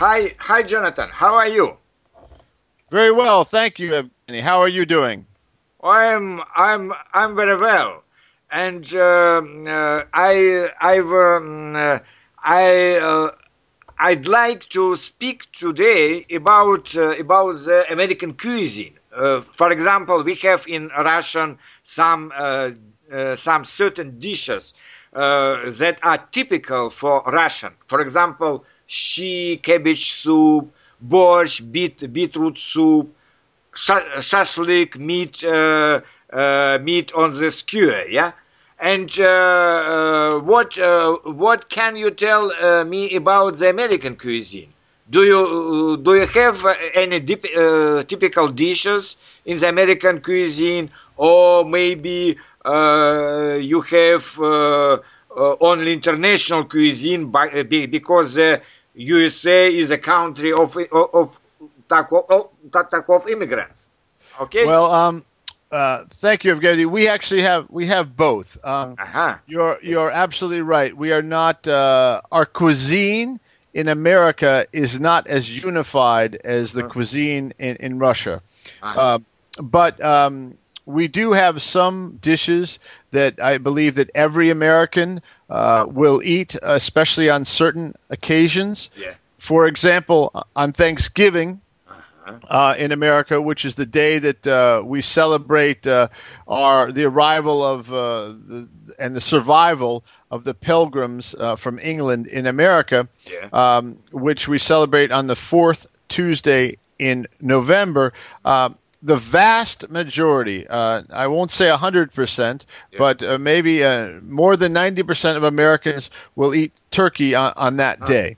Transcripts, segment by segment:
Hi, hi, Jonathan. How are you? Very well, thank you, Evgeny. How are you doing? I'm I'm I'm very well, and uh, uh, I I've um, uh, I uh, I'd like to speak today about uh, about the American cuisine. Uh, for example, we have in Russian some some certain dishes that are typical for Russian. For example, shchi cabbage soup, borscht, beet, beetroot soup, shashlik meat uh, uh, meat on the skewer, yeah. And uh, uh what uh, what can you tell uh, me about the American cuisine? Do you do you have any dip, typical dishes in the American cuisine, or maybe you have only international cuisine by, because the USA is a country of of of immigrants. Okay. Well, um, uh, thank you, Evgeny. We actually have we have both. Um, uh-huh. You're you're absolutely right. We are not uh, our cuisine in America is not as unified as the uh-huh. cuisine in in Russia, uh-huh. uh, but um, we do have some dishes that I believe that every American uh, will eat, especially on certain occasions. Yeah. For example, on Thanksgiving, uh, in America, which is the day that uh, we celebrate uh, our the arrival of uh, the, and the survival of the Pilgrims uh, from England in America, yeah. um, which we celebrate on the fourth Tuesday in November. Um, the vast majority, uh, I won't say 100%, yeah. but maybe more than 90% of Americans will eat turkey on, on that day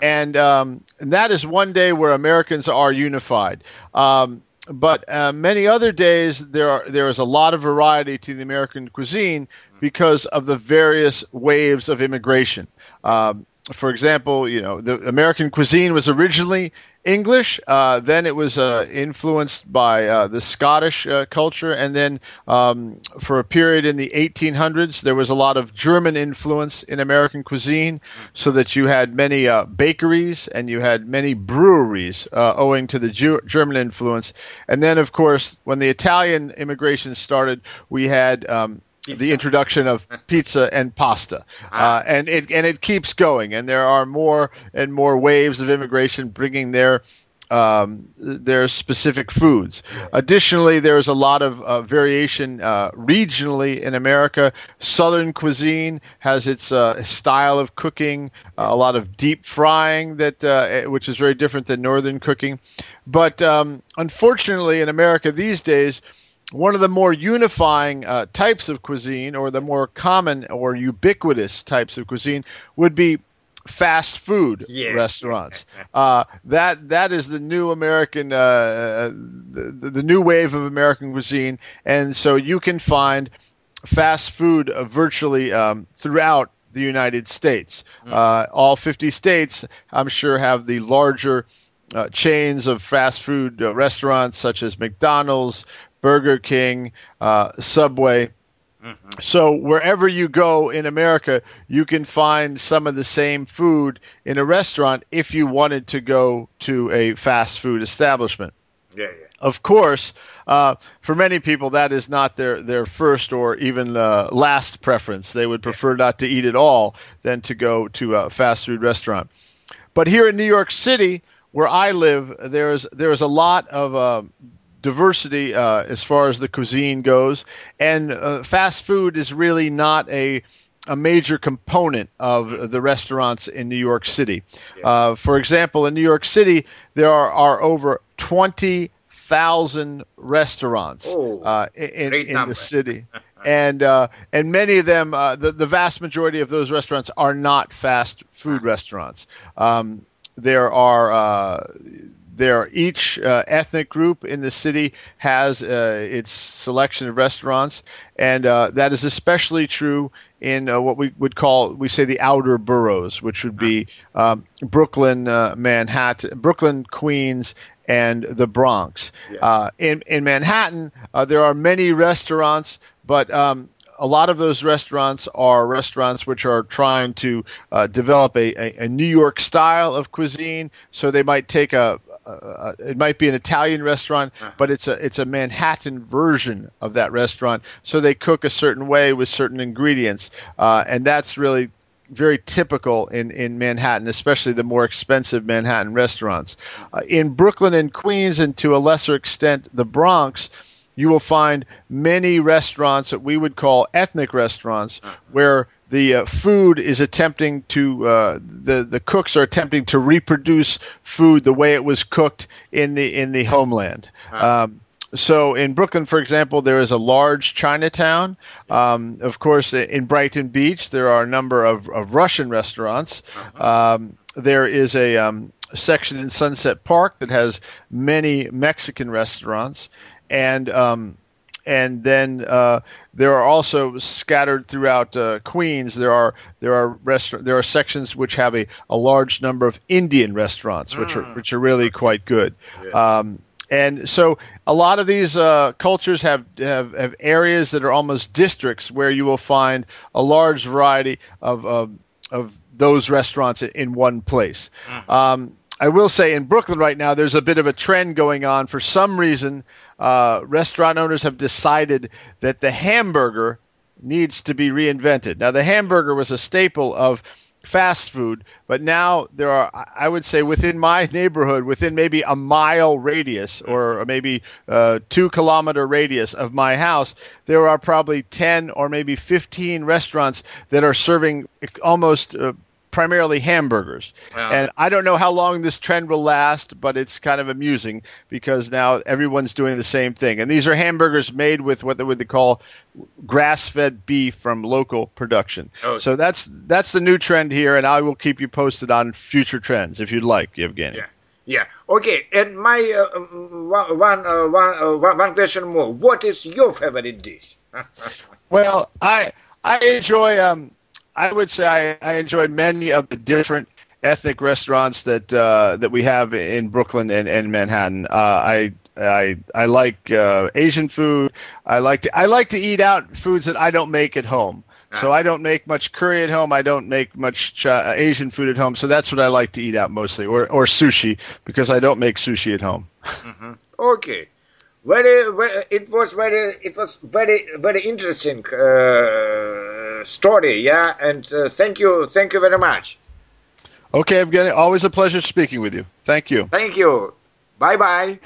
and um, and that is one day where Americans are unified. Um, but uh, many other days there are there is a lot of variety to the American cuisine because of the various waves of immigration. Um, for example, you know the American cuisine was originally English. Uh, then it was uh, influenced by uh, the Scottish uh, culture, and then um, for a period in the 1800s, there was a lot of German influence in American cuisine, so that you had many uh, bakeries and you had many breweries uh, owing to the Ju- German influence. And then, of course, when the Italian immigration started, we had um, Pizza. the introduction of pizza and pasta, ah. uh, and it and it keeps going. And there are more and more waves of immigration bringing their um, their specific foods. Additionally, there's a lot of uh, variation uh, regionally in America. Southern cuisine has its uh, style of cooking, uh, a lot of deep frying that uh, which is very different than northern cooking. But um, unfortunately, in America these days one of the more unifying uh, types of cuisine, or the more common or ubiquitous types of cuisine, would be fast food yeah. restaurants. Uh, that that is the new American, uh, the, the, new wave of American cuisine, and so you can find fast food uh, virtually um, throughout the United States. Mm. Uh, all 50 states, I'm sure, have the larger. Uh, chains of fast food uh, restaurants such as McDonald's, Burger King, uh, Subway. Mm-hmm. So wherever you go in America, you can find some of the same food in a restaurant if you wanted to go to a fast food establishment. Yeah, yeah. Of course, uh, for many people, that is not their, their first or even uh, last preference. They would prefer not to eat at all than to go to a fast food restaurant. But here in New York City, where I live, there's there's a lot of uh, diversity uh, as far as the cuisine goes, and uh, fast food is really not a a major component of the restaurants in New York City. Yeah. Uh, for example, in New York City, there are, are over twenty thousand restaurants oh, uh, in, in the city. and uh, and many of them, uh, the the vast majority of those restaurants are not fast food restaurants. Um, there are uh, there each uh, ethnic group in the city has uh, its selection of restaurants, and uh, that is especially true in uh, what we would call we say the outer boroughs, which would be um, Brooklyn, uh, Manhattan, Brooklyn, Queens, and the Bronx. Yeah. Uh, in in Manhattan, there are many restaurants, but um, a lot of those restaurants are restaurants which are trying to uh, develop a, a, a, New York style of cuisine. So they might take a, a it might be an Italian restaurant, uh-huh. but it's a it's a Manhattan version of that restaurant. So they cook a certain way with certain ingredients, uh, and that's really very typical in, in Manhattan, especially the more expensive Manhattan restaurants. Uh, in Brooklyn and Queens, and to a lesser extent the Bronx, you will find many restaurants that we would call ethnic restaurants where the uh, food is attempting to uh, the the cooks are attempting to reproduce food the way it was cooked in the in the homeland. Um, so in Brooklyn, for example, there is a large Chinatown. Um, of course, in Brighton Beach, there are a number of, of Russian restaurants. Uh-huh. Um, there is a um, section in Sunset Park that has many Mexican restaurants and um, and then uh, there are also scattered throughout uh, Queens. There are there are restaurant there are sections which have a, a large number of Indian restaurants, which mm. are which are really quite good. Yeah. Um, and so a lot of these uh, cultures have, have, have areas that are almost districts where you will find a large variety of of, of those restaurants in one place. Mm. Um, I will say in Brooklyn right now, there's a bit of a trend going on. For some reason, uh, restaurant owners have decided that the hamburger needs to be reinvented. Now, the hamburger was a staple of fast food, but now there are, I would say, within my neighborhood, within maybe a mile radius or maybe a two kilometer radius of my house, there are probably 10 or maybe 15 restaurants that are serving almost. Uh, primarily hamburgers. Wow. And I don't know how long this trend will last, but it's kind of amusing because now everyone's doing the same thing. And these are hamburgers made with what they would call grass-fed beef from local production. Oh. So that's that's the new trend here, and I will keep you posted on future trends if you'd like, Evgeny. Yeah. Yeah. Okay. And my uh, one, one, uh, one, uh, one question more. What is your favorite dish? well, I I enjoy um, I would say I, I enjoyed many of the different ethnic restaurants that uh, that we have in Brooklyn and, and Manhattan. Uh, I I I like uh, Asian food. I like to I like to eat out foods that I don't make at home. So I don't make much curry at home. I don't make much uh, Asian food at home. So that's what I like to eat out mostly, or or sushi because I don't make sushi at home. Mm-hmm. Okay, very, very, it was very it was very very interesting. Story. Yeah, and uh, thank you, thank you very much. Okay, Evgeny, always a pleasure speaking with you. Thank you. Thank you. Bye bye.